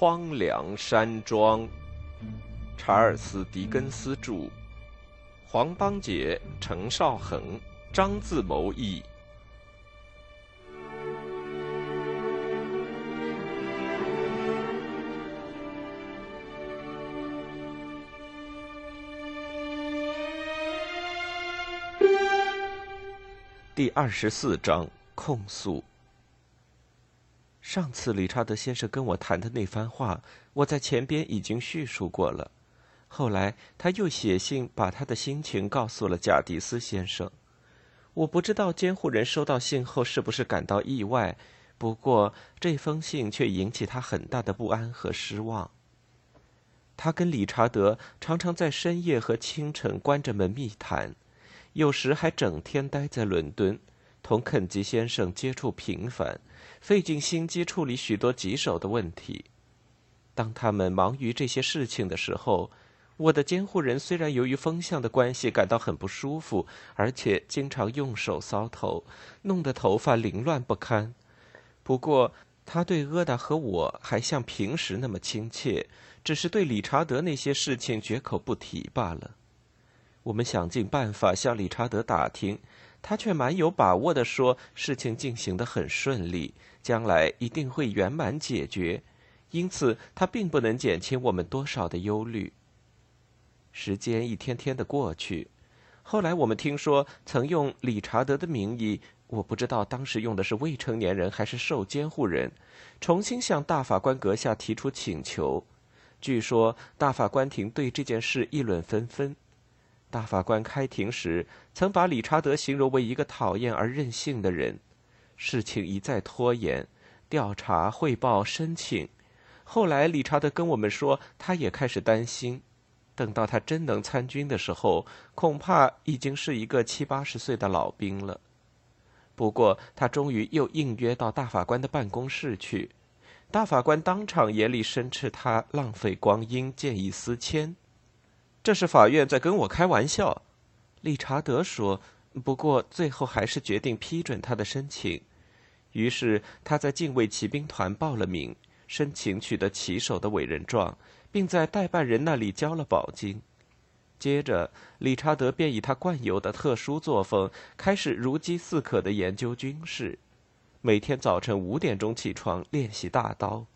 荒凉山庄，查尔斯·狄更斯著，黄邦杰、程少恒、张自谋译。第二十四章控诉。上次理查德先生跟我谈的那番话，我在前边已经叙述过了。后来他又写信把他的心情告诉了贾迪斯先生。我不知道监护人收到信后是不是感到意外，不过这封信却引起他很大的不安和失望。他跟理查德常常在深夜和清晨关着门密谈，有时还整天待在伦敦，同肯吉先生接触频繁。费尽心机处理许多棘手的问题。当他们忙于这些事情的时候，我的监护人虽然由于风向的关系感到很不舒服，而且经常用手搔头，弄得头发凌乱不堪。不过，他对阿达和我还像平时那么亲切，只是对理查德那些事情绝口不提罢了。我们想尽办法向理查德打听。他却蛮有把握的说，事情进行得很顺利，将来一定会圆满解决，因此他并不能减轻我们多少的忧虑。时间一天天的过去，后来我们听说，曾用理查德的名义，我不知道当时用的是未成年人还是受监护人，重新向大法官阁下提出请求。据说大法官庭对这件事议论纷纷。大法官开庭时曾把理查德形容为一个讨厌而任性的人。事情一再拖延，调查、汇报、申请。后来，理查德跟我们说，他也开始担心，等到他真能参军的时候，恐怕已经是一个七八十岁的老兵了。不过，他终于又应约到大法官的办公室去。大法官当场严厉申斥他浪费光阴，见异思迁。这是法院在跟我开玩笑，理查德说。不过最后还是决定批准他的申请。于是他在禁卫骑兵团报了名，申请取得骑手的委任状，并在代办人那里交了保金。接着，理查德便以他惯有的特殊作风，开始如饥似渴的研究军事。每天早晨五点钟起床练习大刀。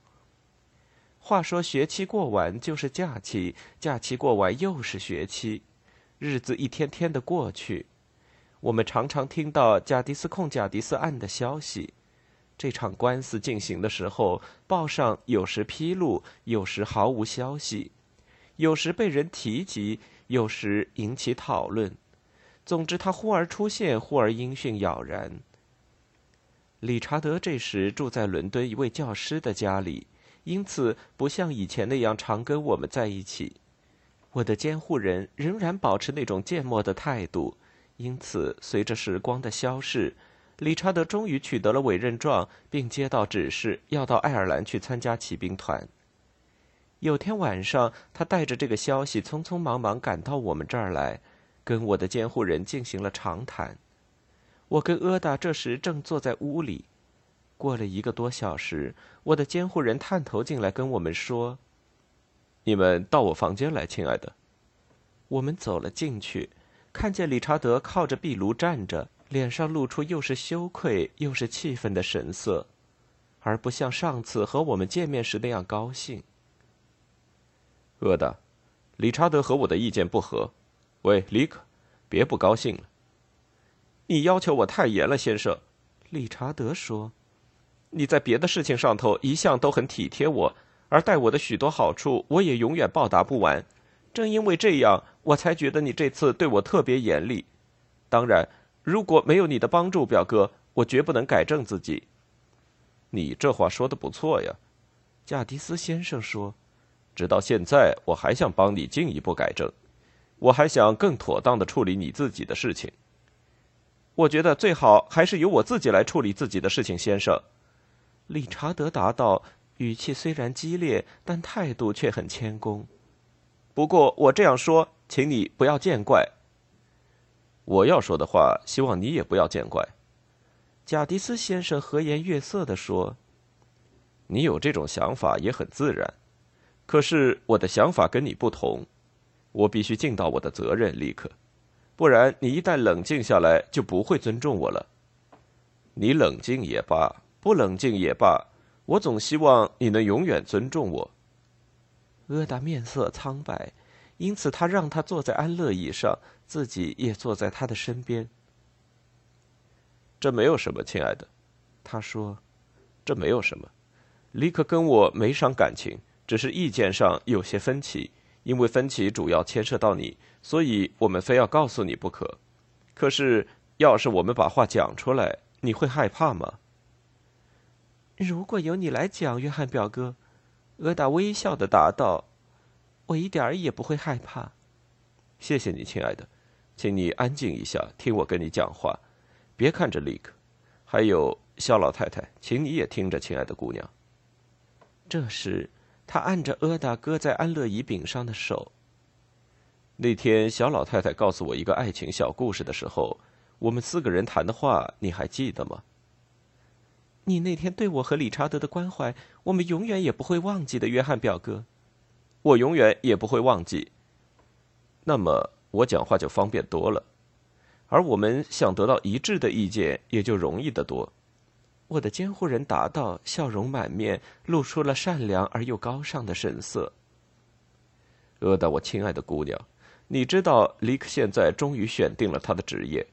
话说学期过完就是假期，假期过完又是学期，日子一天天的过去。我们常常听到贾迪斯控贾迪斯案的消息。这场官司进行的时候，报上有时披露，有时毫无消息，有时被人提及，有时引起讨论。总之，他忽而出现，忽而音讯杳然。理查德这时住在伦敦一位教师的家里。因此，不像以前那样常跟我们在一起。我的监护人仍然保持那种缄默的态度。因此，随着时光的消逝，理查德终于取得了委任状，并接到指示，要到爱尔兰去参加骑兵团。有天晚上，他带着这个消息，匆匆忙忙赶到我们这儿来，跟我的监护人进行了长谈。我跟阿达这时正坐在屋里。过了一个多小时，我的监护人探头进来跟我们说：“你们到我房间来，亲爱的。”我们走了进去，看见理查德靠着壁炉站着，脸上露出又是羞愧又是气愤的神色，而不像上次和我们见面时那样高兴。饿的，理查德和我的意见不合。喂，里克，别不高兴了。你要求我太严了，先生。”理查德说。你在别的事情上头一向都很体贴我，而待我的许多好处，我也永远报答不完。正因为这样，我才觉得你这次对我特别严厉。当然，如果没有你的帮助，表哥，我绝不能改正自己。你这话说的不错呀，贾迪斯先生说。直到现在，我还想帮你进一步改正，我还想更妥当的处理你自己的事情。我觉得最好还是由我自己来处理自己的事情，先生。理查德答道，语气虽然激烈，但态度却很谦恭。不过我这样说，请你不要见怪。我要说的话，希望你也不要见怪。贾迪斯先生和颜悦色地说：“你有这种想法也很自然。可是我的想法跟你不同，我必须尽到我的责任，立刻，不然你一旦冷静下来，就不会尊重我了。你冷静也罢，不冷静也罢，我总希望你能永远尊重我。阿达面色苍白，因此他让他坐在安乐椅上，自己也坐在他的身边。这没有什么，亲爱的，他说，这没有什么。立刻跟我没伤感情，只是意见上有些分歧，因为分歧主要牵涉到你，所以我们非要告诉你不可。可是，要是我们把话讲出来，你会害怕吗？如果由你来讲，约翰表哥。阿达微笑的答道：“我一点儿也不会害怕。”谢谢你，亲爱的，请你安静一下，听我跟你讲话，别看着利克。还有肖老太太，请你也听着，亲爱的姑娘。这时，他按着阿达搁在安乐椅柄上的手。那天，小老太太告诉我一个爱情小故事的时候，我们四个人谈的话，你还记得吗？你那天对我和理查德的关怀，我们永远也不会忘记的，约翰表哥。我永远也不会忘记。那么我讲话就方便多了，而我们想得到一致的意见也就容易得多。我的监护人答道，笑容满面，露出了善良而又高尚的神色。阿达，我亲爱的姑娘，你知道，里克现在终于选定了他的职业。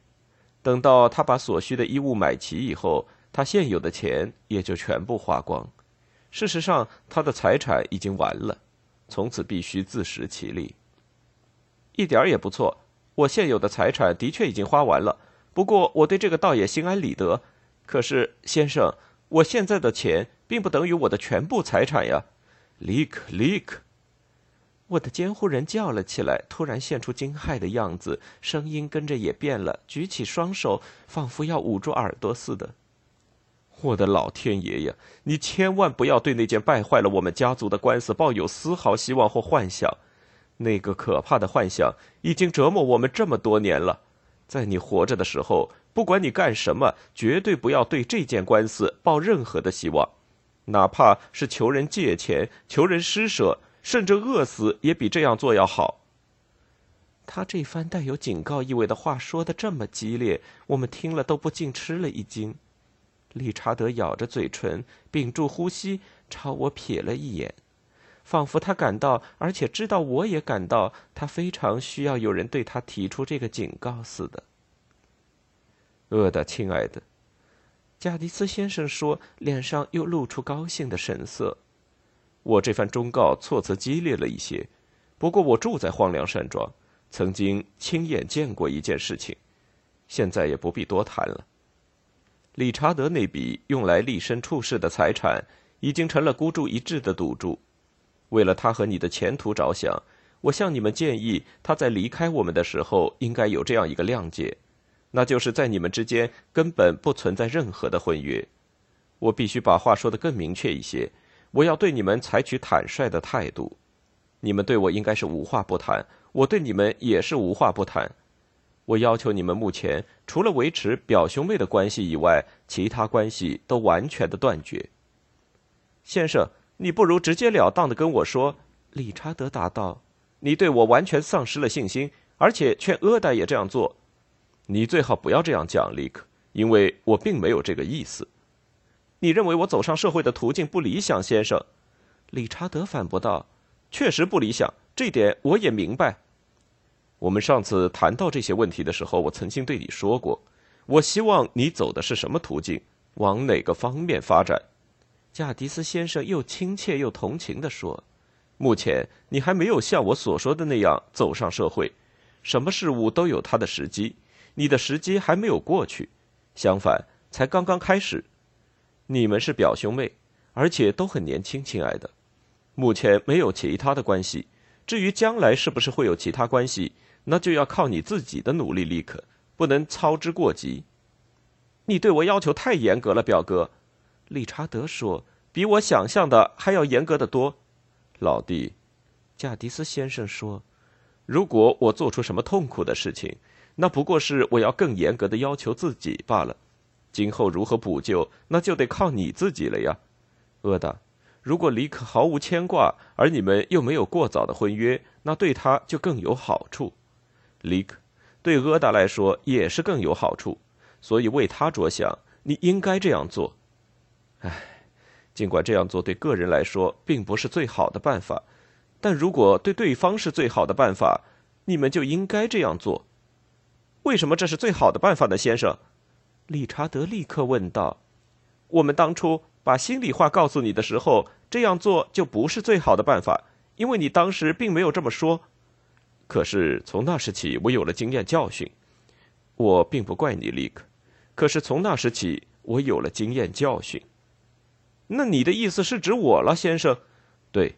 等到他把所需的衣物买齐以后。他现有的钱也就全部花光。事实上，他的财产已经完了，从此必须自食其力。一点也不错，我现有的财产的确已经花完了。不过，我对这个倒也心安理得。可是，先生，我现在的钱并不等于我的全部财产呀！立刻，立刻！我的监护人叫了起来，突然现出惊骇的样子，声音跟着也变了，举起双手，仿佛要捂住耳朵似的。我的老天爷呀！你千万不要对那件败坏了我们家族的官司抱有丝毫希望或幻想。那个可怕的幻想已经折磨我们这么多年了。在你活着的时候，不管你干什么，绝对不要对这件官司抱任何的希望，哪怕是求人借钱、求人施舍，甚至饿死，也比这样做要好。他这番带有警告意味的话说的这么激烈，我们听了都不禁吃了一惊。理查德咬着嘴唇，屏住呼吸，朝我瞥了一眼，仿佛他感到，而且知道我也感到，他非常需要有人对他提出这个警告似的。饿的，亲爱的，贾迪斯先生说，脸上又露出高兴的神色。我这番忠告措辞激烈了一些，不过我住在荒凉山庄，曾经亲眼见过一件事情，现在也不必多谈了。理查德那笔用来立身处世的财产，已经成了孤注一掷的赌注。为了他和你的前途着想，我向你们建议，他在离开我们的时候，应该有这样一个谅解，那就是在你们之间根本不存在任何的婚约。我必须把话说得更明确一些，我要对你们采取坦率的态度。你们对我应该是无话不谈，我对你们也是无话不谈。我要求你们目前除了维持表兄妹的关系以外，其他关系都完全的断绝。先生，你不如直截了当的跟我说。”理查德答道，“你对我完全丧失了信心，而且劝阿黛也这样做。你最好不要这样讲，利克，因为我并没有这个意思。你认为我走上社会的途径不理想，先生？”理查德反驳道，“确实不理想，这点我也明白。”我们上次谈到这些问题的时候，我曾经对你说过，我希望你走的是什么途径，往哪个方面发展。贾迪斯先生又亲切又同情地说：“目前你还没有像我所说的那样走上社会，什么事物都有它的时机，你的时机还没有过去，相反，才刚刚开始。你们是表兄妹，而且都很年轻，亲爱的。目前没有其他的关系，至于将来是不是会有其他关系？”那就要靠你自己的努力，立刻不能操之过急。你对我要求太严格了，表哥。理查德说：“比我想象的还要严格的多。”老弟，贾迪斯先生说：“如果我做出什么痛苦的事情，那不过是我要更严格的要求自己罢了。今后如何补救，那就得靠你自己了呀，阿达。如果李可毫无牵挂，而你们又没有过早的婚约，那对他就更有好处。李可对阿达来说也是更有好处，所以为他着想，你应该这样做。唉，尽管这样做对个人来说并不是最好的办法，但如果对对方是最好的办法，你们就应该这样做。为什么这是最好的办法呢，先生？理查德立刻问道。我们当初。把心里话告诉你的时候，这样做就不是最好的办法，因为你当时并没有这么说。可是从那时起，我有了经验教训。我并不怪你，利克。可是从那时起，我有了经验教训。那你的意思是指我了，先生？对，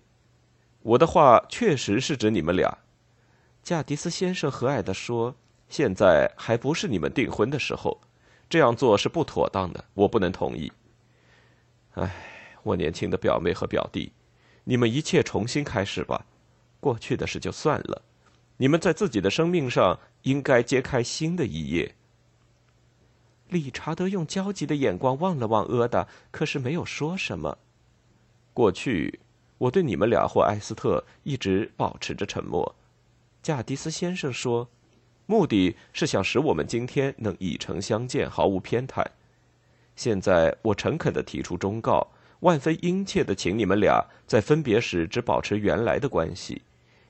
我的话确实是指你们俩。加迪斯先生和蔼地说：“现在还不是你们订婚的时候，这样做是不妥当的，我不能同意。”唉，我年轻的表妹和表弟，你们一切重新开始吧，过去的事就算了。你们在自己的生命上应该揭开新的一页。理查德用焦急的眼光望了望阿达，可是没有说什么。过去，我对你们俩或艾斯特一直保持着沉默。贾迪斯先生说，目的是想使我们今天能以诚相见，毫无偏袒。现在我诚恳的提出忠告，万分殷切的请你们俩在分别时只保持原来的关系，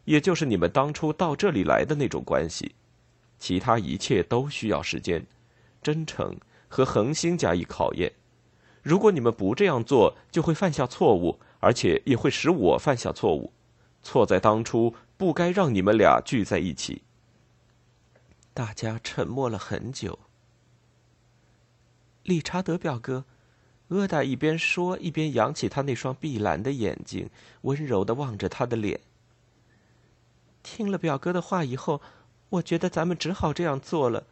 也就是你们当初到这里来的那种关系。其他一切都需要时间、真诚和恒心加以考验。如果你们不这样做，就会犯下错误，而且也会使我犯下错误。错在当初不该让你们俩聚在一起。大家沉默了很久。理查德表哥，阿达一边说一边扬起他那双碧蓝的眼睛，温柔的望着他的脸。听了表哥的话以后，我觉得咱们只好这样做了。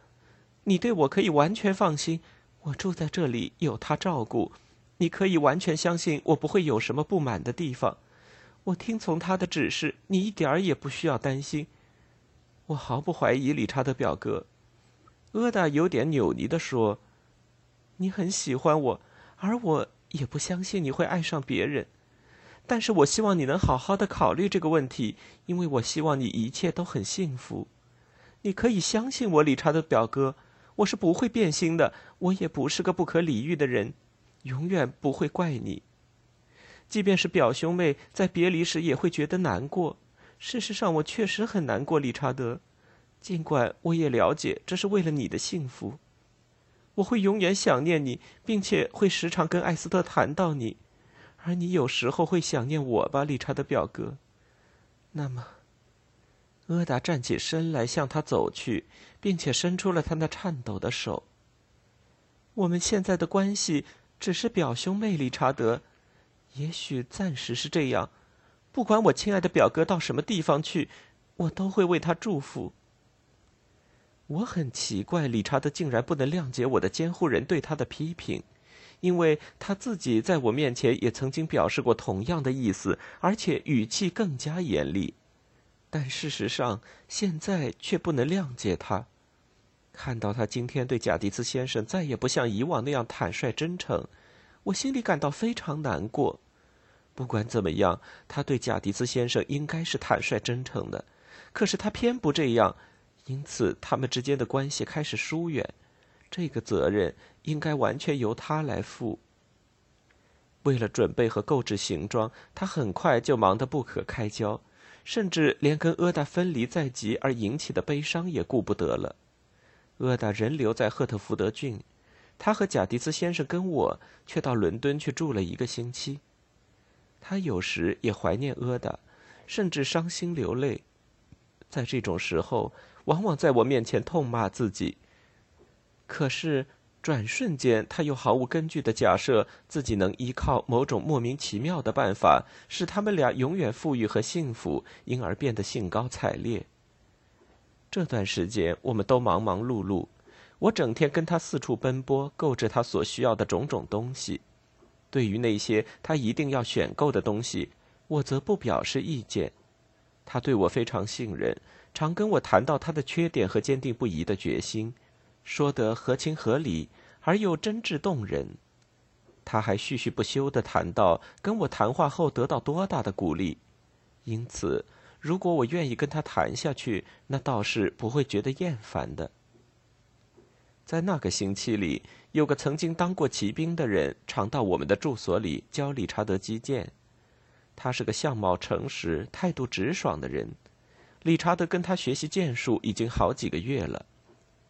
你对我可以完全放心，我住在这里有他照顾，你可以完全相信我不会有什么不满的地方。我听从他的指示，你一点儿也不需要担心。我毫不怀疑理查德表哥。阿达有点扭捏的说。你很喜欢我，而我也不相信你会爱上别人。但是我希望你能好好的考虑这个问题，因为我希望你一切都很幸福。你可以相信我，理查德表哥，我是不会变心的。我也不是个不可理喻的人，永远不会怪你。即便是表兄妹在别离时也会觉得难过。事实上，我确实很难过，理查德。尽管我也了解这是为了你的幸福。我会永远想念你，并且会时常跟艾斯特谈到你，而你有时候会想念我吧，理查德表哥。那么，阿达站起身来向他走去，并且伸出了他那颤抖的手。我们现在的关系只是表兄妹，理查德，也许暂时是这样。不管我亲爱的表哥到什么地方去，我都会为他祝福。我很奇怪，理查德竟然不能谅解我的监护人对他的批评，因为他自己在我面前也曾经表示过同样的意思，而且语气更加严厉。但事实上，现在却不能谅解他。看到他今天对贾迪斯先生再也不像以往那样坦率真诚，我心里感到非常难过。不管怎么样，他对贾迪斯先生应该是坦率真诚的，可是他偏不这样。因此，他们之间的关系开始疏远。这个责任应该完全由他来付。为了准备和购置行装，他很快就忙得不可开交，甚至连跟阿达分离在即而引起的悲伤也顾不得了。阿达仍留在赫特福德郡，他和贾迪斯先生跟我却到伦敦去住了一个星期。他有时也怀念阿达，甚至伤心流泪。在这种时候。往往在我面前痛骂自己，可是转瞬间，他又毫无根据的假设自己能依靠某种莫名其妙的办法，使他们俩永远富裕和幸福，因而变得兴高采烈。这段时间，我们都忙忙碌碌，我整天跟他四处奔波，购置他所需要的种种东西。对于那些他一定要选购的东西，我则不表示意见。他对我非常信任。常跟我谈到他的缺点和坚定不移的决心，说得合情合理而又真挚动人。他还絮絮不休地谈到跟我谈话后得到多大的鼓励，因此，如果我愿意跟他谈下去，那倒是不会觉得厌烦的。在那个星期里，有个曾经当过骑兵的人常到我们的住所里教理查德击剑。他是个相貌诚实、态度直爽的人。理查德跟他学习剑术已经好几个月了。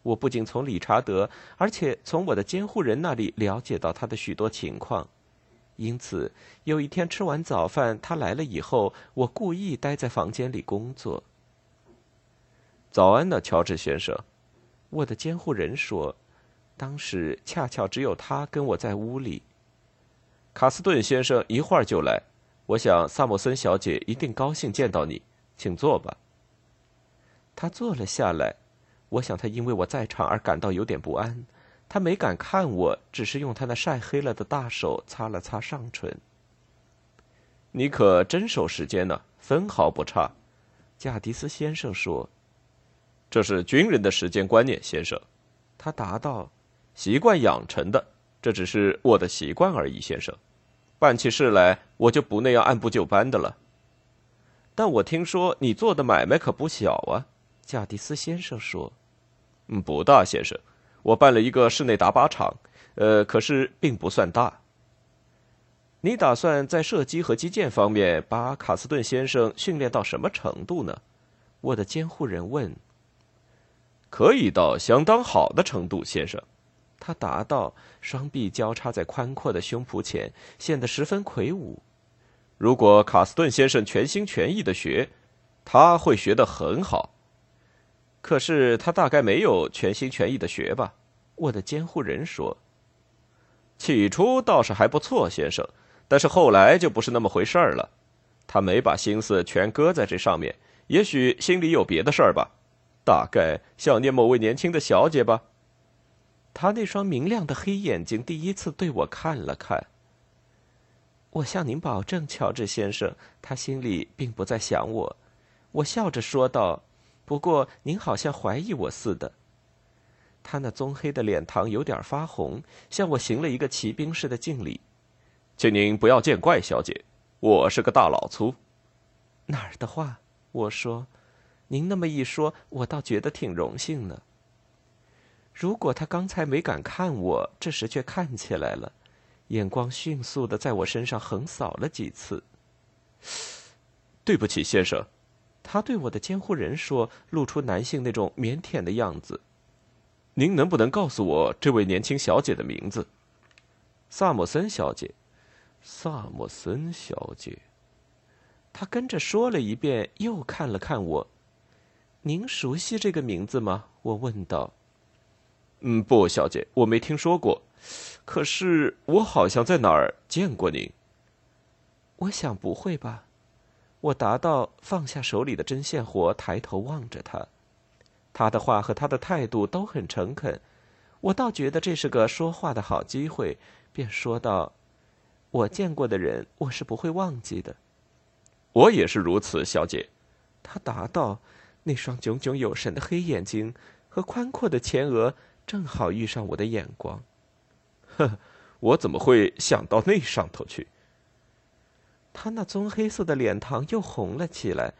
我不仅从理查德，而且从我的监护人那里了解到他的许多情况。因此，有一天吃完早饭，他来了以后，我故意待在房间里工作。早安呢，乔治先生。我的监护人说，当时恰巧只有他跟我在屋里。卡斯顿先生一会儿就来，我想萨默森小姐一定高兴见到你，请坐吧。他坐了下来，我想他因为我在场而感到有点不安。他没敢看我，只是用他那晒黑了的大手擦了擦上唇。你可真守时间呢，分毫不差。贾迪斯先生说。这是军人的时间观念，先生，他答道：“习惯养成的，这只是我的习惯而已，先生。办起事来，我就不那样按部就班的了。但我听说你做的买卖可不小啊。”贾迪斯先生说：“嗯，不大，先生。我办了一个室内打靶场，呃，可是并不算大。你打算在射击和击剑方面把卡斯顿先生训练到什么程度呢？”我的监护人问。可以到相当好的程度，先生，他答道，双臂交叉在宽阔的胸脯前，显得十分魁梧。如果卡斯顿先生全心全意的学，他会学得很好。可是他大概没有全心全意的学吧？我的监护人说。起初倒是还不错，先生，但是后来就不是那么回事儿了。他没把心思全搁在这上面，也许心里有别的事儿吧。大概想念某位年轻的小姐吧。他那双明亮的黑眼睛第一次对我看了看。我向您保证，乔治先生，他心里并不在想我。我笑着说道：“不过您好像怀疑我似的。”他那棕黑的脸庞有点发红，向我行了一个骑兵似的敬礼。请您不要见怪，小姐，我是个大老粗。哪儿的话？我说。您那么一说，我倒觉得挺荣幸呢。如果他刚才没敢看我，这时却看起来了，眼光迅速的在我身上横扫了几次。对不起，先生，他对我的监护人说，露出男性那种腼腆的样子。您能不能告诉我这位年轻小姐的名字？萨默森小姐。萨默森小姐。他跟着说了一遍，又看了看我。您熟悉这个名字吗？我问道。嗯，不，小姐，我没听说过。可是我好像在哪儿见过您。我想不会吧？我答到，放下手里的针线活，抬头望着他。他的话和他的态度都很诚恳，我倒觉得这是个说话的好机会，便说道：“我见过的人，我是不会忘记的。”我也是如此，小姐。他答道。那双炯炯有神的黑眼睛和宽阔的前额正好遇上我的眼光。呵，我怎么会想到那上头去？他那棕黑色的脸庞又红了起来，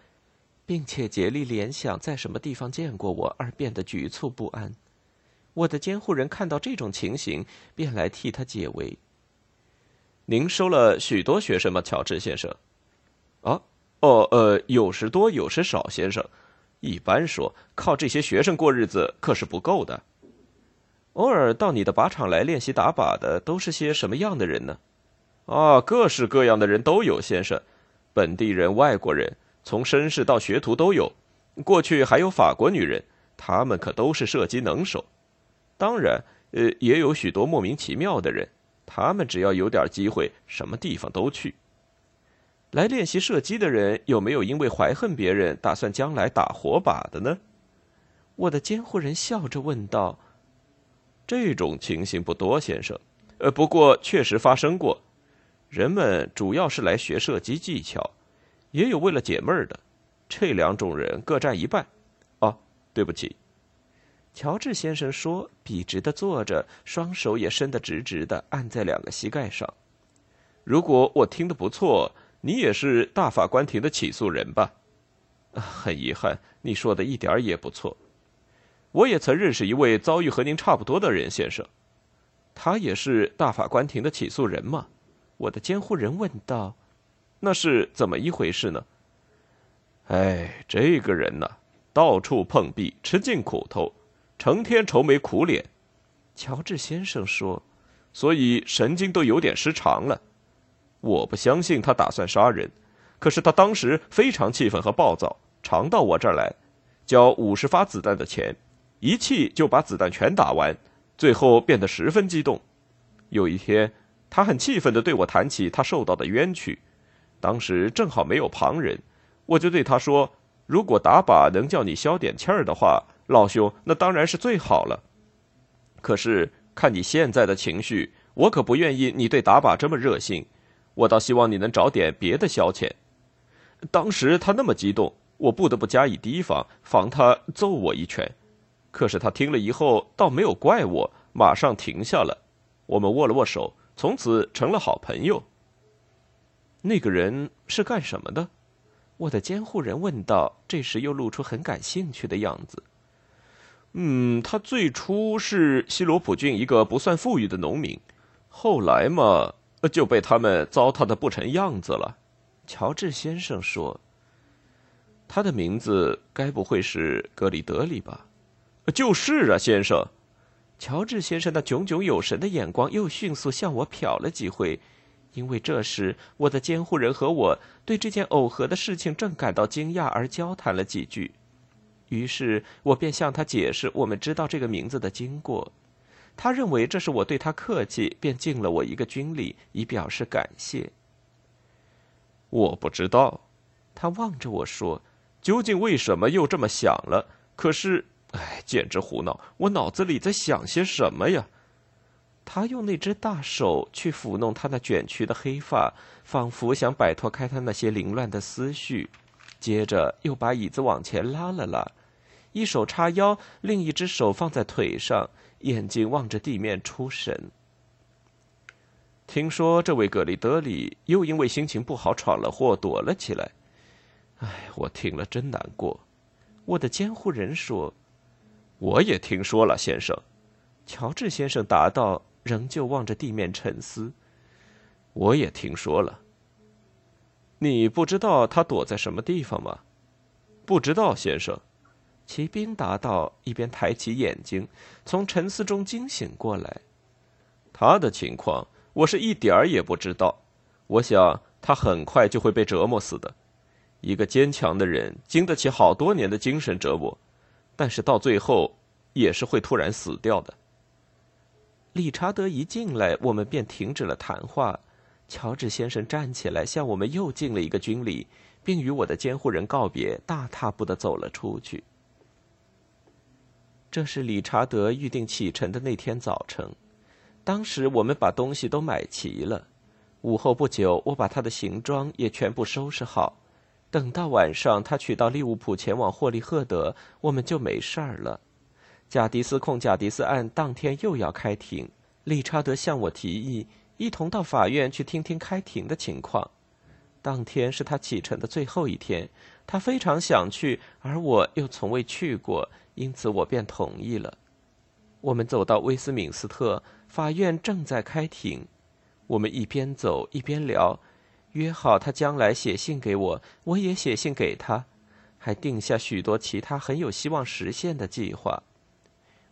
并且竭力联想在什么地方见过我，而变得局促不安。我的监护人看到这种情形，便来替他解围。您收了许多学生吗，乔治先生？啊，哦，呃，有时多，有时少，先生。一般说，靠这些学生过日子可是不够的。偶尔到你的靶场来练习打靶的都是些什么样的人呢？啊，各式各样的人都有，先生。本地人、外国人，从绅士到学徒都有。过去还有法国女人，他们可都是射击能手。当然，呃，也有许多莫名其妙的人，他们只要有点机会，什么地方都去。来练习射击的人有没有因为怀恨别人，打算将来打火把的呢？我的监护人笑着问道。这种情形不多，先生。呃，不过确实发生过。人们主要是来学射击技巧，也有为了解闷儿的。这两种人各占一半。哦，对不起。乔治先生说，笔直的坐着，双手也伸得直直的，按在两个膝盖上。如果我听得不错，你也是大法官庭的起诉人吧？很遗憾，你说的一点也不错。我也曾认识一位遭遇和您差不多的人，先生。他也是大法官庭的起诉人吗？我的监护人问道。那是怎么一回事呢？哎，这个人呢，到处碰壁，吃尽苦头。成天愁眉苦脸，乔治先生说：“所以神经都有点失常了。我不相信他打算杀人，可是他当时非常气愤和暴躁，常到我这儿来，交五十发子弹的钱，一气就把子弹全打完，最后变得十分激动。有一天，他很气愤地对我谈起他受到的冤屈，当时正好没有旁人，我就对他说：如果打靶能叫你消点气儿的话。”老兄，那当然是最好了。可是看你现在的情绪，我可不愿意你对打靶这么热心。我倒希望你能找点别的消遣。当时他那么激动，我不得不加以提防，防他揍我一拳。可是他听了以后，倒没有怪我，马上停下了。我们握了握手，从此成了好朋友。那个人是干什么的？我的监护人问道，这时又露出很感兴趣的样子。嗯，他最初是西罗普郡一个不算富裕的农民，后来嘛，就被他们糟蹋的不成样子了。乔治先生说：“他的名字该不会是格里德里吧？”“就是啊，先生。”乔治先生那炯炯有神的眼光又迅速向我瞟了几回，因为这时我的监护人和我对这件偶合的事情正感到惊讶，而交谈了几句。于是我便向他解释我们知道这个名字的经过，他认为这是我对他客气，便敬了我一个军礼，以表示感谢。我不知道，他望着我说：“究竟为什么又这么想了？可是，哎，简直胡闹！我脑子里在想些什么呀？”他用那只大手去抚弄他那卷曲的黑发，仿佛想摆脱开他那些凌乱的思绪，接着又把椅子往前拉了拉。一手叉腰，另一只手放在腿上，眼睛望着地面出神。听说这位格里德里又因为心情不好闯了祸，躲了起来。哎，我听了真难过。我的监护人说：“我也听说了，先生。”乔治先生答道，仍旧望着地面沉思。我也听说了。你不知道他躲在什么地方吗？不知道，先生。骑兵答道，一边抬起眼睛，从沉思中惊醒过来。他的情况，我是一点儿也不知道。我想他很快就会被折磨死的。一个坚强的人，经得起好多年的精神折磨，但是到最后，也是会突然死掉的。理查德一进来，我们便停止了谈话。乔治先生站起来，向我们又敬了一个军礼，并与我的监护人告别，大踏步的走了出去。这是理查德预定启程的那天早晨。当时我们把东西都买齐了。午后不久，我把他的行装也全部收拾好。等到晚上，他取到利物浦前往霍利赫德，我们就没事儿了。贾迪斯控贾迪斯案当天又要开庭，理查德向我提议一同到法院去听听开庭的情况。当天是他启程的最后一天，他非常想去，而我又从未去过。因此，我便同意了。我们走到威斯敏斯特法院，正在开庭。我们一边走一边聊，约好他将来写信给我，我也写信给他，还定下许多其他很有希望实现的计划。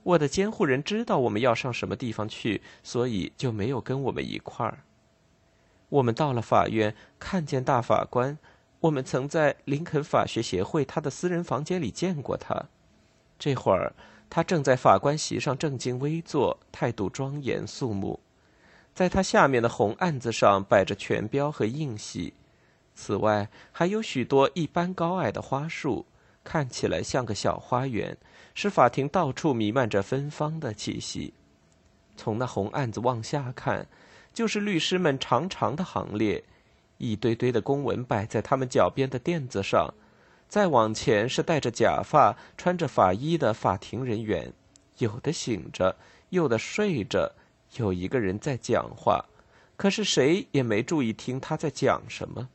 我的监护人知道我们要上什么地方去，所以就没有跟我们一块儿。我们到了法院，看见大法官。我们曾在林肯法学协会他的私人房间里见过他。这会儿，他正在法官席上正襟危坐，态度庄严肃穆。在他下面的红案子上摆着权标和印玺，此外还有许多一般高矮的花束，看起来像个小花园，使法庭到处弥漫着芬芳的气息。从那红案子往下看，就是律师们长长的行列，一堆堆的公文摆在他们脚边的垫子上。再往前是戴着假发、穿着法衣的法庭人员，有的醒着，有的睡着，有一个人在讲话，可是谁也没注意听他在讲什么。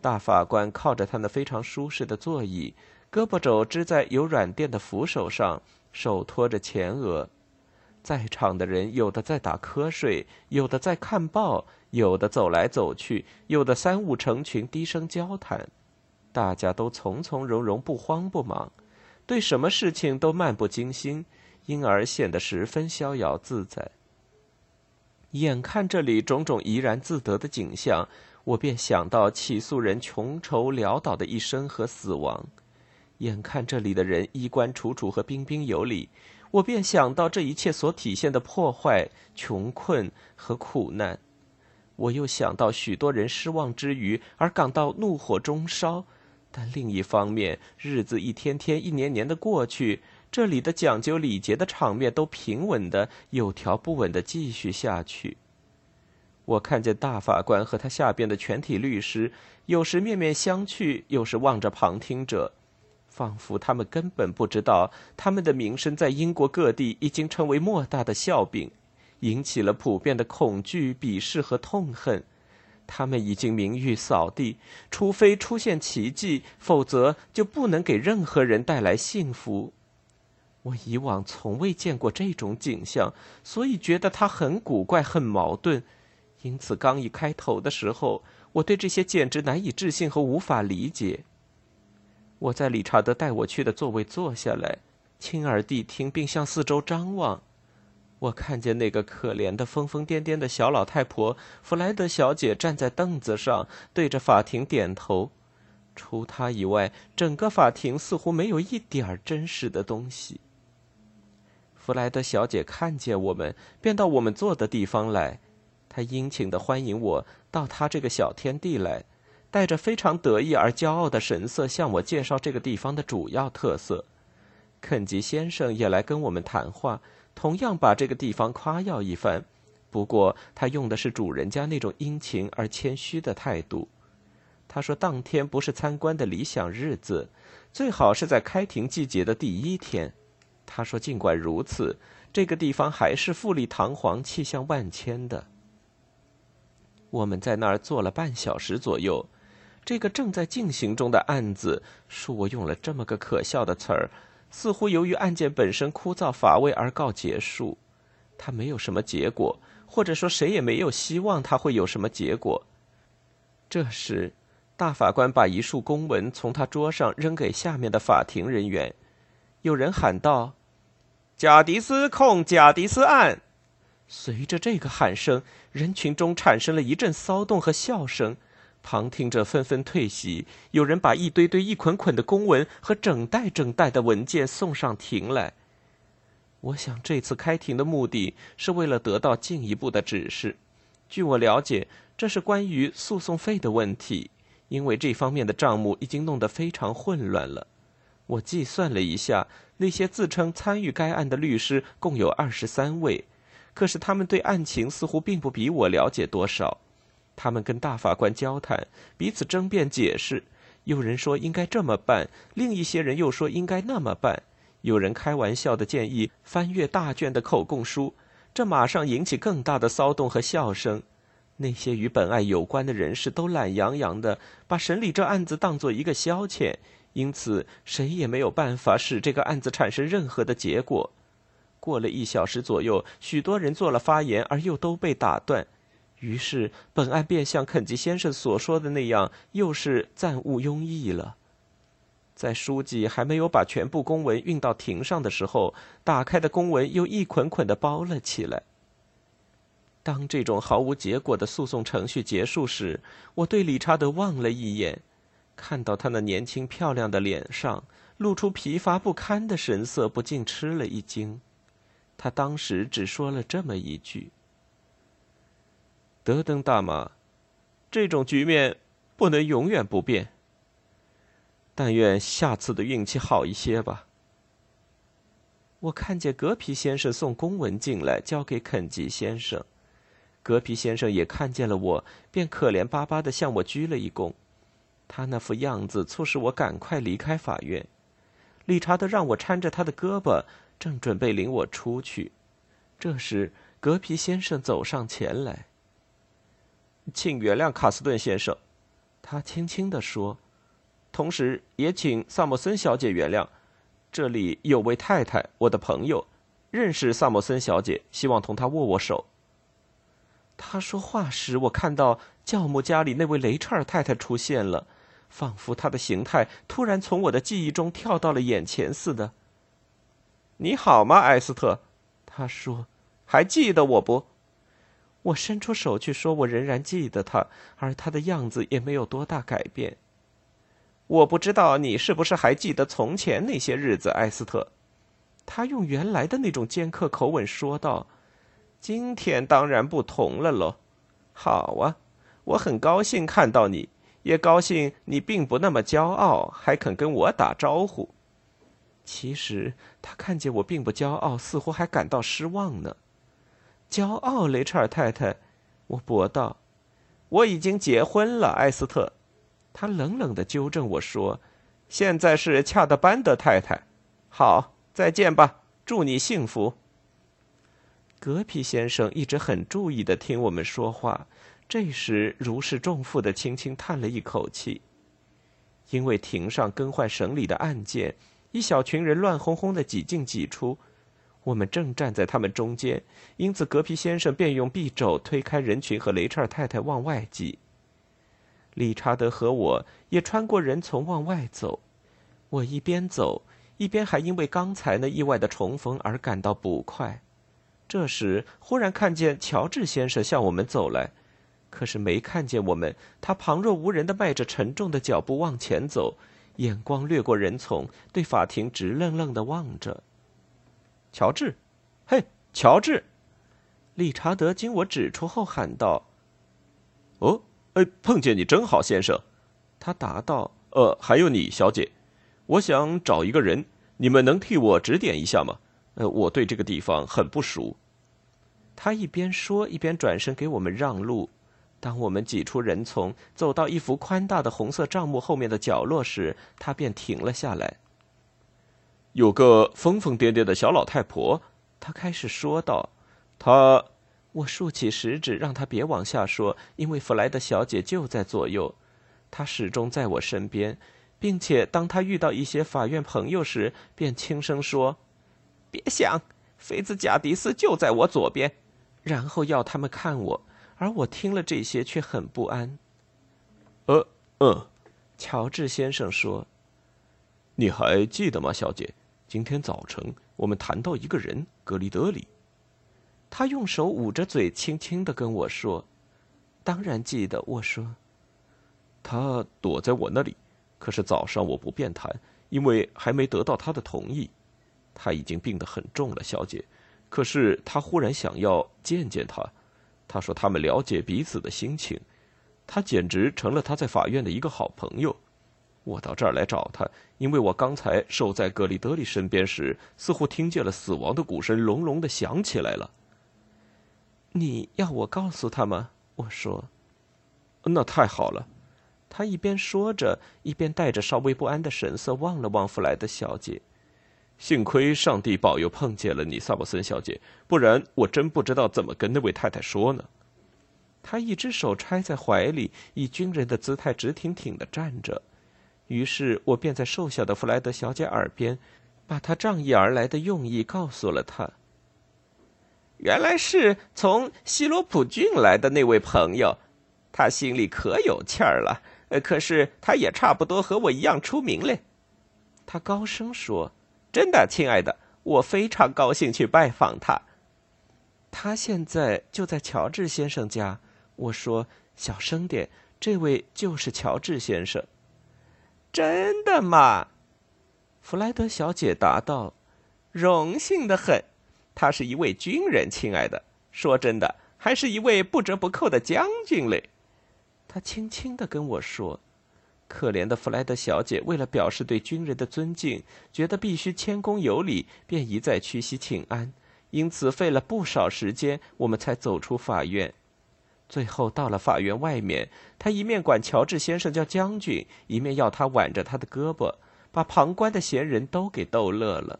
大法官靠着他那非常舒适的座椅，胳膊肘支在有软垫的扶手上，手托着前额。在场的人有的在打瞌睡，有的在看报，有的走来走去，有的三五成群低声交谈。大家都从从容容，不慌不忙，对什么事情都漫不经心，因而显得十分逍遥自在。眼看这里种种怡然自得的景象。我便想到起诉人穷愁潦倒的一生和死亡，眼看这里的人衣冠楚楚和彬彬有礼，我便想到这一切所体现的破坏、穷困和苦难。我又想到许多人失望之余而感到怒火中烧，但另一方面，日子一天天、一年年的过去，这里的讲究礼节的场面都平稳的、有条不紊的继续下去。我看见大法官和他下边的全体律师，有时面面相觑，有时望着旁听者，仿佛他们根本不知道，他们的名声在英国各地已经成为莫大的笑柄，引起了普遍的恐惧、鄙视和痛恨。他们已经名誉扫地，除非出现奇迹，否则就不能给任何人带来幸福。我以往从未见过这种景象，所以觉得它很古怪、很矛盾。因此，刚一开头的时候，我对这些简直难以置信和无法理解。我在理查德带我去的座位坐下来，亲耳谛听，并向四周张望。我看见那个可怜的、疯疯癫癫的小老太婆弗莱德小姐站在凳子上，对着法庭点头。除她以外，整个法庭似乎没有一点儿真实的东西。弗莱德小姐看见我们，便到我们坐的地方来。她殷勤的欢迎我到她这个小天地来，带着非常得意而骄傲的神色向我介绍这个地方的主要特色。肯吉先生也来跟我们谈话，同样把这个地方夸耀一番。不过他用的是主人家那种殷勤而谦虚的态度。他说当天不是参观的理想日子，最好是在开庭季节的第一天。他说尽管如此，这个地方还是富丽堂皇、气象万千的。我们在那儿坐了半小时左右，这个正在进行中的案子，恕我用了这么个可笑的词儿，似乎由于案件本身枯燥乏味而告结束。它没有什么结果，或者说谁也没有希望它会有什么结果。这时，大法官把一束公文从他桌上扔给下面的法庭人员，有人喊道：“贾迪斯控贾迪斯案。”随着这个喊声，人群中产生了一阵骚动和笑声，旁听者纷纷退席。有人把一堆堆、一捆捆的公文和整袋整袋的文件送上庭来。我想，这次开庭的目的是为了得到进一步的指示。据我了解，这是关于诉讼费的问题，因为这方面的账目已经弄得非常混乱了。我计算了一下，那些自称参与该案的律师共有二十三位。可是他们对案情似乎并不比我了解多少，他们跟大法官交谈，彼此争辩解释。有人说应该这么办，另一些人又说应该那么办。有人开玩笑的建议翻阅大卷的口供书，这马上引起更大的骚动和笑声。那些与本案有关的人士都懒洋洋的把审理这案子当做一个消遣，因此谁也没有办法使这个案子产生任何的结果。过了一小时左右，许多人做了发言，而又都被打断。于是，本案便像肯吉先生所说的那样，又是暂勿庸议了。在书记还没有把全部公文运到庭上的时候，打开的公文又一捆捆的包了起来。当这种毫无结果的诉讼程序结束时，我对理查德望了一眼，看到他那年轻漂亮的脸上露出疲乏不堪的神色，不禁吃了一惊。他当时只说了这么一句：“德登大妈，这种局面不能永远不变。但愿下次的运气好一些吧。”我看见格皮先生送公文进来，交给肯吉先生。格皮先生也看见了我，便可怜巴巴的向我鞠了一躬。他那副样子促使我赶快离开法院。理查德让我搀着他的胳膊。正准备领我出去。这时，格皮先生走上前来。请原谅卡斯顿先生，他轻轻地说，同时也请萨默森小姐原谅。这里有位太太，我的朋友，认识萨默森小姐，希望同她握握手。他说话时，我看到教母家里那位雷彻尔太太出现了，仿佛他的形态突然从我的记忆中跳到了眼前似的。你好吗，艾斯特？他说：“还记得我不？”我伸出手去说：“我仍然记得他，而他的样子也没有多大改变。”我不知道你是不是还记得从前那些日子，艾斯特。他用原来的那种尖刻口吻说道：“今天当然不同了喽。好啊，我很高兴看到你，也高兴你并不那么骄傲，还肯跟我打招呼。”其实他看见我并不骄傲，似乎还感到失望呢。骄傲，雷彻尔太太，我驳道：“我已经结婚了，艾斯特。”他冷冷的纠正我说：“现在是恰德班德太太。”好，再见吧，祝你幸福。格皮先生一直很注意的听我们说话，这时如释重负的轻轻叹了一口气，因为庭上更换审理的案件。一小群人乱哄哄的挤进挤出，我们正站在他们中间，因此格皮先生便用臂肘推开人群，和雷彻尔太太往外挤。理查德和我也穿过人丛往外走，我一边走一边还因为刚才那意外的重逢而感到不快。这时忽然看见乔治先生向我们走来，可是没看见我们，他旁若无人的迈着沉重的脚步往前走。眼光掠过人丛，对法庭直愣愣的望着。乔治，嘿，乔治！理查德经我指出后喊道：“哦，哎，碰见你真好，先生。”他答道：“呃，还有你，小姐，我想找一个人，你们能替我指点一下吗？呃，我对这个地方很不熟。”他一边说，一边转身给我们让路。当我们挤出人丛，走到一幅宽大的红色帐幕后面的角落时，他便停了下来。有个疯疯癫癫的小老太婆，他开始说道：“她……”我竖起食指让他别往下说，因为弗莱德小姐就在左右。她始终在我身边，并且当他遇到一些法院朋友时，便轻声说：“别想，菲兹贾迪斯就在我左边。”然后要他们看我。而我听了这些却很不安。呃，嗯，乔治先生说：“你还记得吗，小姐？今天早晨我们谈到一个人，格里德里。”他用手捂着嘴，轻轻的跟我说：“当然记得。”我说：“他躲在我那里，可是早上我不便谈，因为还没得到他的同意。他已经病得很重了，小姐。可是他忽然想要见见他。”他说：“他们了解彼此的心情，他简直成了他在法院的一个好朋友。我到这儿来找他，因为我刚才守在格里德里身边时，似乎听见了死亡的鼓声隆隆的响起来了。你要我告诉他吗？”我说。“那太好了。”他一边说着，一边带着稍微不安的神色望了望弗莱德小姐。幸亏上帝保佑碰见了你，萨姆森小姐，不然我真不知道怎么跟那位太太说呢。他一只手揣在怀里，以军人的姿态直挺挺的站着。于是我便在瘦小的弗莱德小姐耳边，把他仗义而来的用意告诉了他。原来是从西罗普郡来的那位朋友，他心里可有气儿了。呃，可是他也差不多和我一样出名嘞。他高声说。真的，亲爱的，我非常高兴去拜访他。他现在就在乔治先生家。我说：“小声点，这位就是乔治先生。”真的吗？弗莱德小姐答道：“荣幸的很。他是一位军人，亲爱的。说真的，还是一位不折不扣的将军嘞。”他轻轻的跟我说。可怜的弗莱德小姐为了表示对军人的尊敬，觉得必须谦恭有礼，便一再屈膝请安，因此费了不少时间，我们才走出法院。最后到了法院外面，他一面管乔治先生叫将军，一面要他挽着他的胳膊，把旁观的闲人都给逗乐了。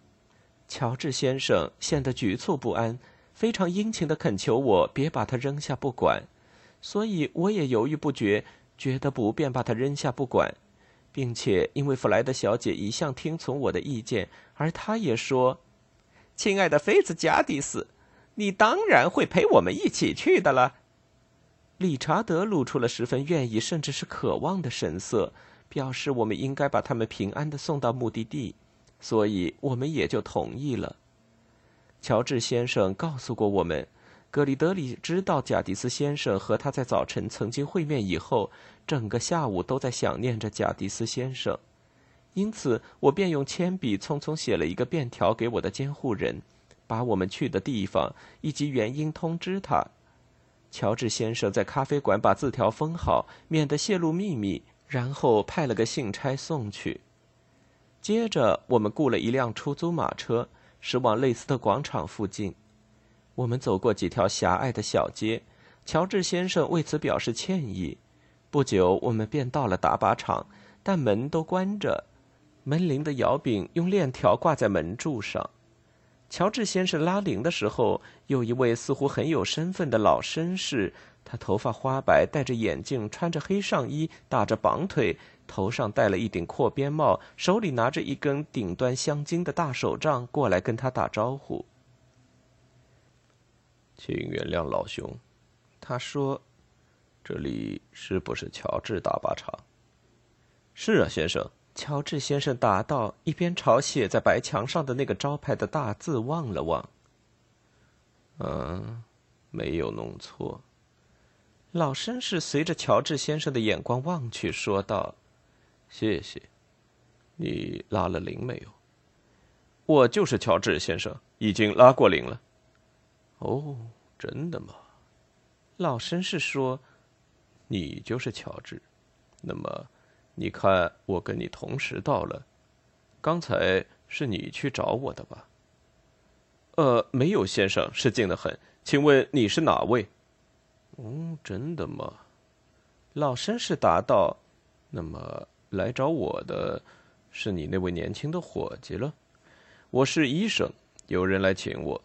乔治先生显得局促不安，非常殷勤的恳求我别把他扔下不管，所以我也犹豫不决，觉得不便把他扔下不管，并且因为弗莱德小姐一向听从我的意见，而她也说：“亲爱的妃子加迪斯，你当然会陪我们一起去的了。”理查德露出了十分愿意，甚至是渴望的神色，表示我们应该把他们平安的送到目的地。所以我们也就同意了。乔治先生告诉过我们，格里德里知道贾迪斯先生和他在早晨曾经会面以后，整个下午都在想念着贾迪斯先生，因此我便用铅笔匆匆写了一个便条给我的监护人，把我们去的地方以及原因通知他。乔治先生在咖啡馆把字条封好，免得泄露秘密，然后派了个信差送去。接着，我们雇了一辆出租马车，驶往类斯特广场附近。我们走过几条狭隘的小街，乔治先生为此表示歉意。不久，我们便到了打靶场，但门都关着，门铃的摇柄用链条挂在门柱上。乔治先生拉铃的时候，有一位似乎很有身份的老绅士，他头发花白，戴着眼镜，穿着黑上衣，打着绑腿。头上戴了一顶阔边帽，手里拿着一根顶端镶金的大手杖，过来跟他打招呼。请原谅老兄，他说：“这里是不是乔治大靶场？”“是啊，先生。”乔治先生答道，一边朝写在白墙上的那个招牌的大字望了望。“嗯，没有弄错。”老绅士随着乔治先生的眼光望去，说道。谢谢，你拉了铃没有？我就是乔治先生，已经拉过铃了。哦，真的吗？老绅士说：“你就是乔治。那么，你看我跟你同时到了。刚才是你去找我的吧？”呃，没有，先生，是近的很。请问你是哪位？哦，真的吗？老绅士答道：“那么。”来找我的，是你那位年轻的伙计了。我是医生，有人来请我，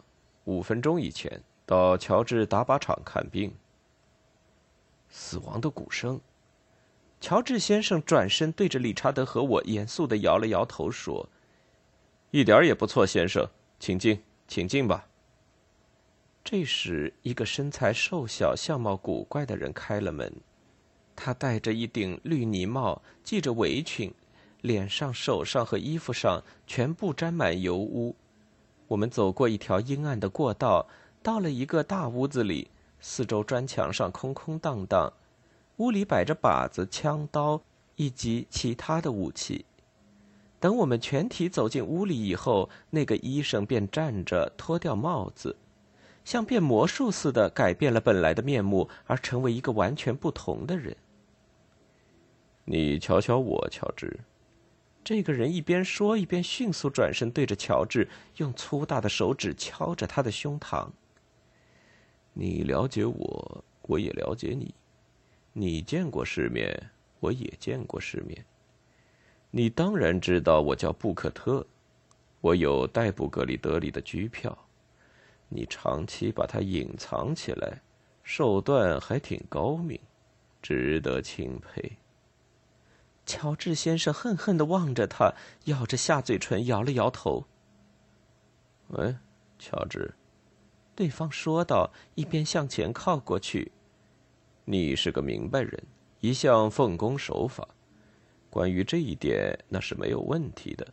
五分钟以前到乔治打靶场看病。死亡的鼓声。乔治先生转身对着理查德和我严肃的摇了摇头，说：“一点也不错，先生，请进，请进吧。”这时，一个身材瘦小、相貌古怪的人开了门。他戴着一顶绿呢帽，系着围裙，脸上、手上和衣服上全部沾满油污。我们走过一条阴暗的过道，到了一个大屋子里，四周砖墙上空空荡荡，屋里摆着靶子、枪刀以及其他的武器。等我们全体走进屋里以后，那个医生便站着，脱掉帽子，像变魔术似的改变了本来的面目，而成为一个完全不同的人。你瞧瞧我，乔治。这个人一边说，一边迅速转身，对着乔治用粗大的手指敲着他的胸膛。你了解我，我也了解你。你见过世面，我也见过世面。你当然知道我叫布克特，我有逮捕格里德里的拘票。你长期把它隐藏起来，手段还挺高明，值得钦佩。乔治先生恨恨的望着他，咬着下嘴唇，摇了摇头。喂，乔治，对方说道，一边向前靠过去。你是个明白人，一向奉公守法，关于这一点那是没有问题的。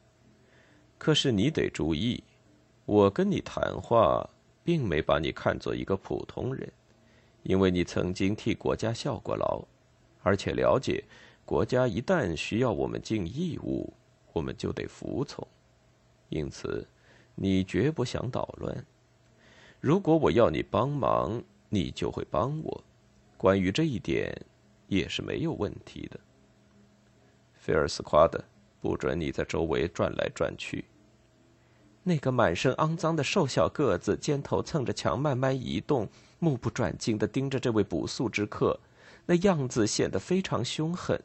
可是你得注意，我跟你谈话，并没把你看作一个普通人，因为你曾经替国家效过劳，而且了解。国家一旦需要我们尽义务，我们就得服从。因此，你绝不想捣乱。如果我要你帮忙，你就会帮我。关于这一点，也是没有问题的。菲尔斯夸的，不准你在周围转来转去。那个满身肮脏的瘦小个子，肩头蹭着墙，慢慢移动，目不转睛的盯着这位不速之客，那样子显得非常凶狠。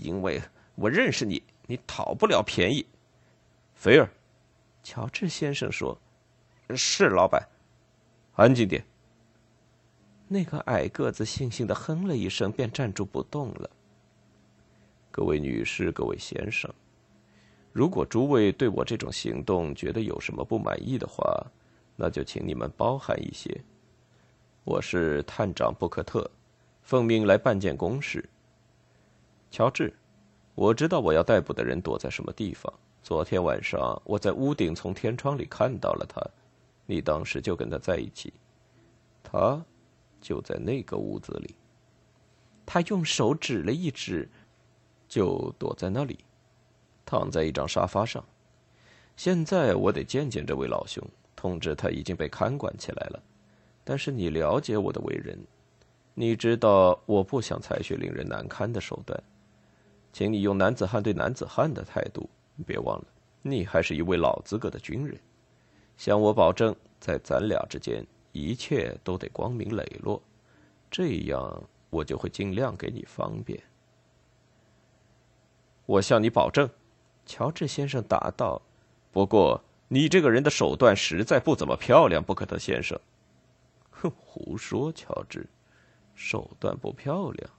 因为我认识你，你讨不了便宜，菲尔。乔治先生说：“是老板。”安静点。那个矮个子悻悻的哼了一声，便站住不动了。各位女士，各位先生，如果诸位对我这种行动觉得有什么不满意的话，那就请你们包涵一些。我是探长布克特，奉命来办件公事。乔治，我知道我要逮捕的人躲在什么地方。昨天晚上我在屋顶从天窗里看到了他，你当时就跟他在一起。他。就在那个屋子里，他用手指了一指，就躲在那里，躺在一张沙发上。现在我得见见这位老兄，通知他已经被看管起来了。但是你了解我的为人，你知道我不想采取令人难堪的手段，请你用男子汉对男子汉的态度。别忘了，你还是一位老资格的军人。向我保证，在咱俩之间。一切都得光明磊落，这样我就会尽量给你方便。我向你保证，乔治先生答道。不过你这个人的手段实在不怎么漂亮，布克特先生。哼，胡说，乔治，手段不漂亮。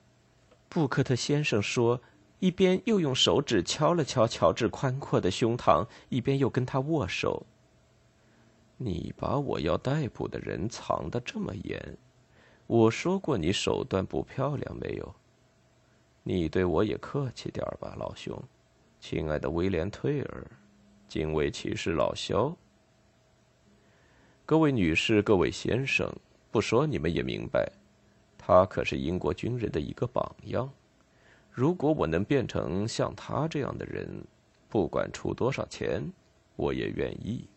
布克特先生说，一边又用手指敲了敲乔治宽阔的胸膛，一边又跟他握手。你把我要逮捕的人藏得这么严，我说过你手段不漂亮没有？你对我也客气点吧，老兄，亲爱的威廉·退尔，警卫骑士老肖。各位女士，各位先生，不说你们也明白，他可是英国军人的一个榜样。如果我能变成像他这样的人，不管出多少钱，我也愿意。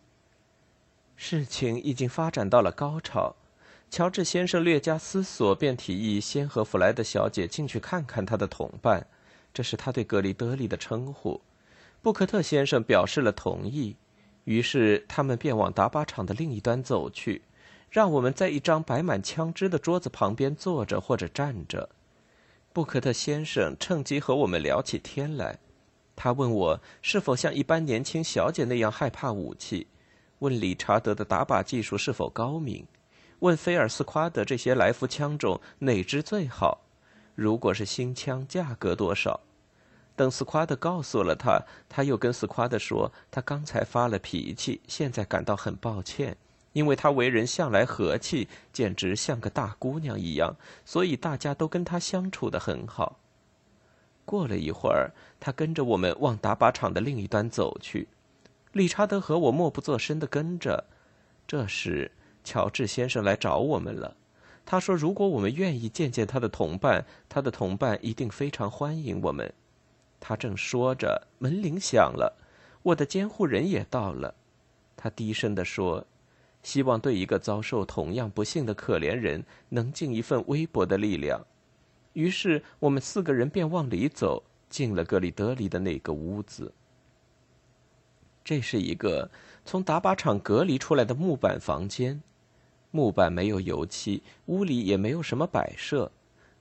事情已经发展到了高潮，乔治先生略加思索，便提议先和弗莱德小姐进去看看他的同伴，这是他对格里德利的称呼。布克特先生表示了同意，于是他们便往打靶场的另一端走去，让我们在一张摆满枪支的桌子旁边坐着或者站着。布克特先生趁机和我们聊起天来，他问我是否像一般年轻小姐那样害怕武器。问理查德的打靶技术是否高明？问菲尔斯夸德这些来福枪中哪支最好？如果是新枪，价格多少？等斯夸德告诉了他，他又跟斯夸德说，他刚才发了脾气，现在感到很抱歉，因为他为人向来和气，简直像个大姑娘一样，所以大家都跟他相处的很好。过了一会儿，他跟着我们往打靶场的另一端走去。理查德和我默不作声的跟着。这时，乔治先生来找我们了。他说：“如果我们愿意见见他的同伴，他的同伴一定非常欢迎我们。”他正说着，门铃响了，我的监护人也到了。他低声地说：“希望对一个遭受同样不幸的可怜人能尽一份微薄的力量。”于是，我们四个人便往里走，进了格里德里的那个屋子。这是一个从打靶场隔离出来的木板房间，木板没有油漆，屋里也没有什么摆设，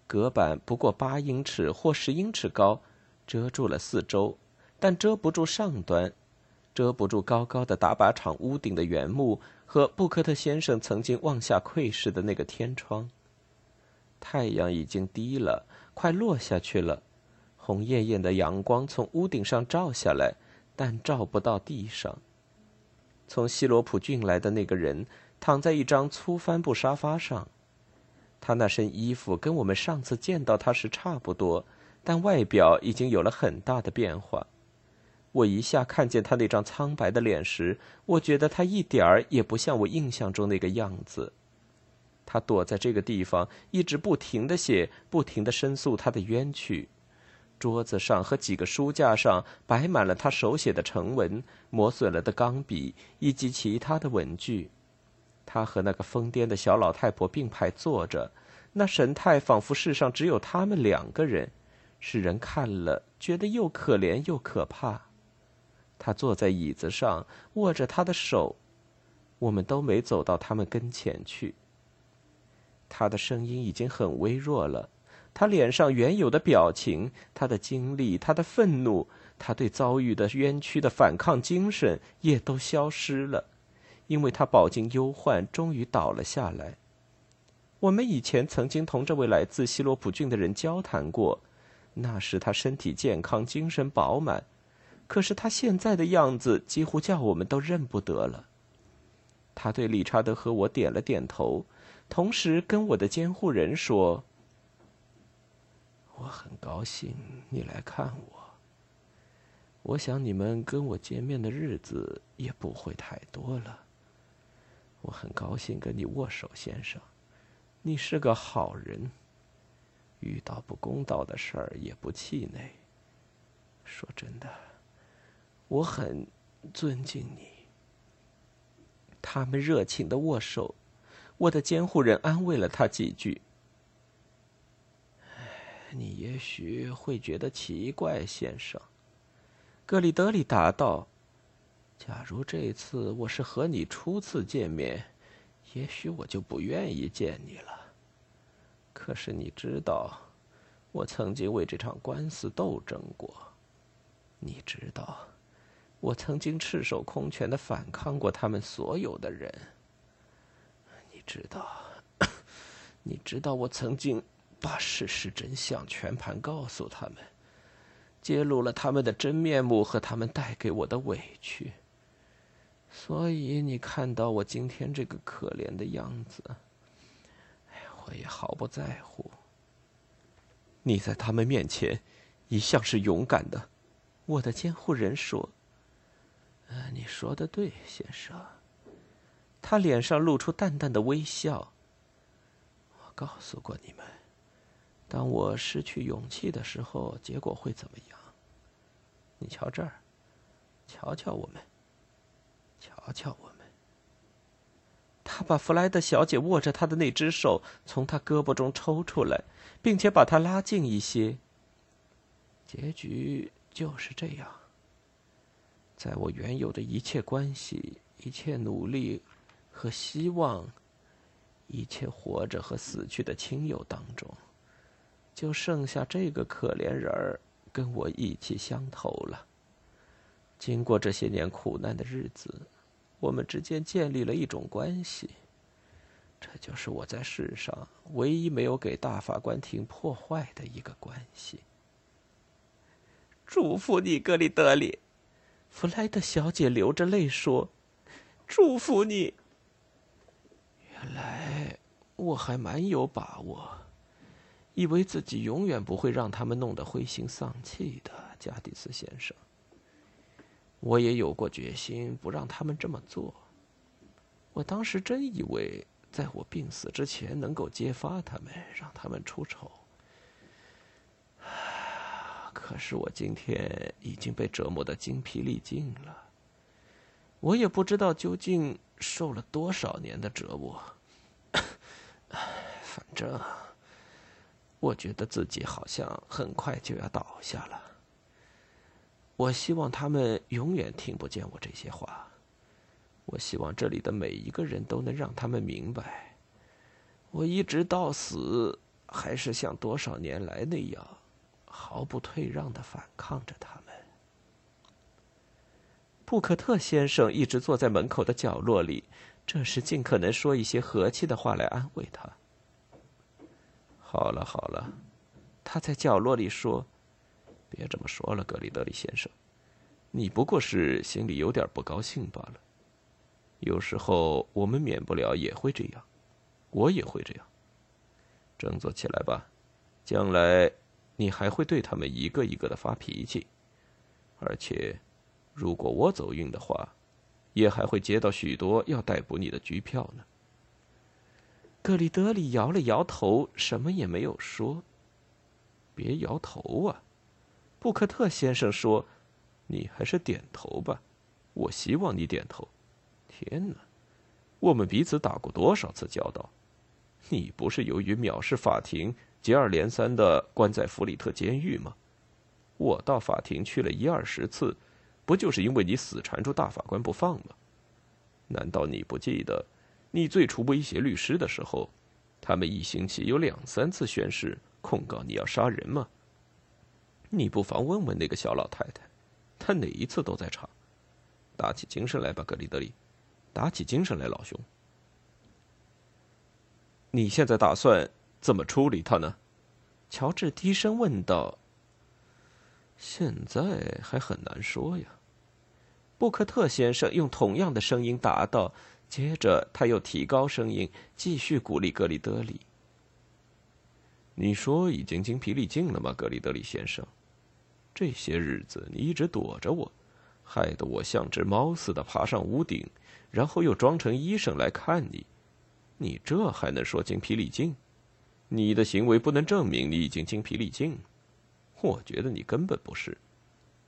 隔板不过八英尺或十英尺高，遮住了四周，但遮不住上端，遮不住高高的打靶场屋顶的原木和布克特先生曾经望下窥视的那个天窗。太阳已经低了，快落下去了，红艳艳的阳光从屋顶上照下来。但照不到地上。从西罗普郡来的那个人躺在一张粗帆布沙发上，他那身衣服跟我们上次见到他时差不多，但外表已经有了很大的变化。我一下看见他那张苍白的脸时，我觉得他一点儿也不像我印象中那个样子。他躲在这个地方，一直不停的写，不停的申诉他的冤屈。桌子上和几个书架上摆满了他手写的成文、磨损了的钢笔以及其他的文具。他和那个疯癫的小老太婆并排坐着，那神态仿佛世上只有他们两个人，使人看了觉得又可怜又可怕。他坐在椅子上，握着他的手，我们都没走到他们跟前去。他的声音已经很微弱了。他脸上原有的表情，他的经历，他的愤怒，他对遭遇的冤屈的反抗精神也都消失了，因为他饱经忧患，终于倒了下来。我们以前曾经同这位来自西罗普郡的人交谈过，那时他身体健康，精神饱满，可是他现在的样子几乎叫我们都认不得了。他对理查德和我点了点头，同时跟我的监护人说：“我很高兴你来看我。我想你们跟我见面的日子也不会太多了。我很高兴跟你握手，先生。你是个好人，遇到不公道的事儿也不气馁。说真的，我很尊敬你。”他们热情的握手，我的监护人安慰了他几句。你也许会觉得奇怪，先生。格里德里答道：“假如这次我是和你初次见面，也许我就不愿意见你了。可是你知道，我曾经为这场官司斗争过。你知道。”我曾经赤手空拳的反抗过他们所有的人。你知道，你知道，我曾经把事实真相全盘告诉他们，揭露了他们的真面目和他们带给我的委屈。所以你看到我今天这个可怜的样子，哎，我也毫不在乎。你在他们面前一向是勇敢的，我的监护人说。你说的对，先生。他脸上露出淡淡的微笑。我告诉过你们，当我失去勇气的时候，结果会怎么样？你瞧这儿，瞧瞧我们，瞧瞧我们。他把弗莱德小姐握着他的那只手从他胳膊中抽出来，并且把他拉近一些。结局就是这样。在我原有的一切关系、一切努力和希望、一切活着和死去的亲友当中，就剩下这个可怜人儿跟我意气相投了。经过这些年苦难的日子，我们之间建立了一种关系，这就是我在世上唯一没有给大法官庭破坏的一个关系。祝福你，格里德里。弗莱德小姐流着泪说：“祝福你。”原来我还蛮有把握，以为自己永远不会让他们弄得灰心丧气的，加迪斯先生。我也有过决心不让他们这么做。我当时真以为，在我病死之前能够揭发他们，让他们出丑。可是我今天已经被折磨得精疲力尽了，我也不知道究竟受了多少年的折磨。反正，我觉得自己好像很快就要倒下了。我希望他们永远听不见我这些话。我希望这里的每一个人都能让他们明白，我一直到死还是像多少年来那样。毫不退让的反抗着他们。布克特先生一直坐在门口的角落里，这时尽可能说一些和气的话来安慰他。好了好了，他在角落里说：“别这么说了，格里德里先生，你不过是心里有点不高兴罢了。有时候我们免不了也会这样，我也会这样。振作起来吧，将来。”你还会对他们一个一个的发脾气，而且，如果我走运的话，也还会接到许多要逮捕你的局票呢。格里德里摇了摇头，什么也没有说。别摇头啊，布克特先生说：“你还是点头吧。”我希望你点头。天哪，我们彼此打过多少次交道？你不是由于藐视法庭？接二连三的关在弗里特监狱吗？我到法庭去了一二十次，不就是因为你死缠住大法官不放吗？难道你不记得，你最初威胁律师的时候，他们一星期有两三次宣誓控告你要杀人吗？你不妨问问那个小老太太，她哪一次都在场。打起精神来吧，格里德里，打起精神来，老兄。你现在打算怎么处理他呢？乔治低声问道。现在还很难说呀。布克特先生用同样的声音答道，接着他又提高声音，继续鼓励格里德里。你说已经精疲力尽了吗，格里德里先生？这些日子你一直躲着我，害得我像只猫似的爬上屋顶，然后又装成医生来看你。你这还能说精疲力尽？你的行为不能证明你已经精疲力尽。我觉得你根本不是。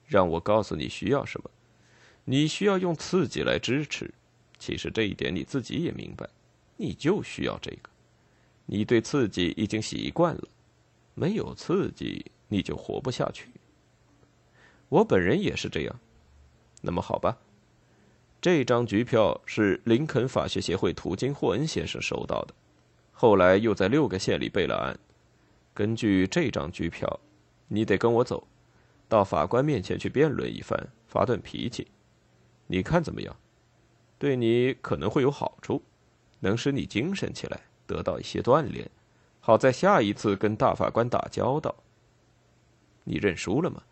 让我告诉你需要什么？你需要用刺激来支持。其实这一点你自己也明白，你就需要这个。你对刺激已经习惯了，没有刺激你就活不下去。我本人也是这样。那么好吧，这张局票是林肯法学协会途经霍恩先生收到的，后来又在六个县里备了案。根据这张局票，你得跟我走，到法官面前去辩论一番，发顿脾气。你看怎么样？对你可能会有好处，能使你精神起来。得到一些锻炼，好在下一次跟大法官打交道。你认输了吗？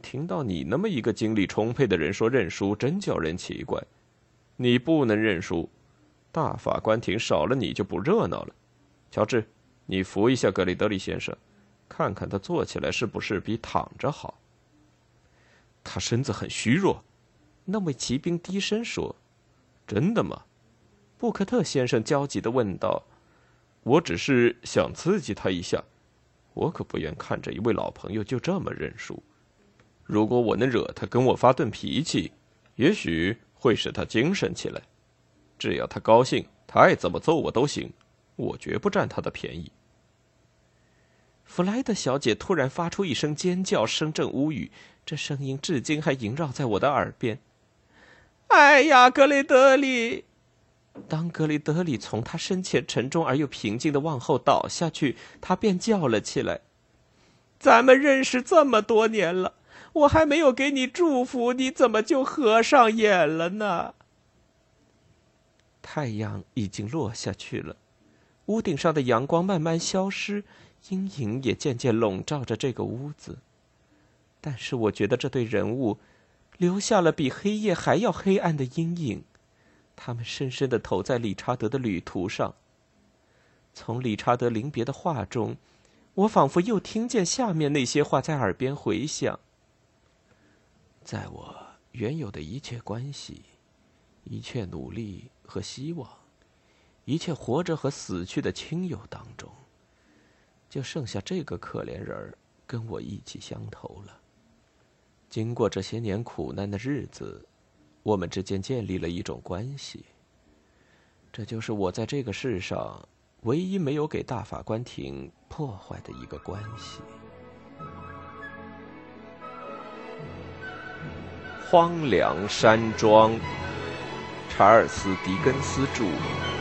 听到你那么一个精力充沛的人说认输，真叫人奇怪。你不能认输，大法官庭少了你就不热闹了。乔治，你扶一下格里德利先生，看看他坐起来是不是比躺着好。他身子很虚弱。那位骑兵低声说：“真的吗？”布克特先生焦急的问道。我只是想刺激他一下，我可不愿看着一位老朋友就这么认输。如果我能惹他跟我发顿脾气，也许会使他精神起来。只要他高兴，他爱怎么揍我都行，我绝不占他的便宜。弗莱德小姐突然发出一声尖叫，声震屋宇，这声音至今还萦绕在我的耳边。“哎呀，格雷德里！”当格雷德里从他身前沉重而又平静的往后倒下去，他便叫了起来：“咱们认识这么多年了，我还没有给你祝福，你怎么就合上眼了呢？”太阳已经落下去了，屋顶上的阳光慢慢消失，阴影也渐渐笼罩着这个屋子。但是我觉得这对人物留下了比黑夜还要黑暗的阴影。他们深深的投在理查德的旅途上。从理查德临别的话中，我仿佛又听见下面那些话在耳边回响。在我原有的一切关系、一切努力和希望、一切活着和死去的亲友当中，就剩下这个可怜人儿跟我意气相投了。经过这些年苦难的日子。我们之间建立了一种关系，这就是我在这个世上唯一没有给大法官庭破坏的一个关系。荒凉山庄，查尔斯·狄更斯著。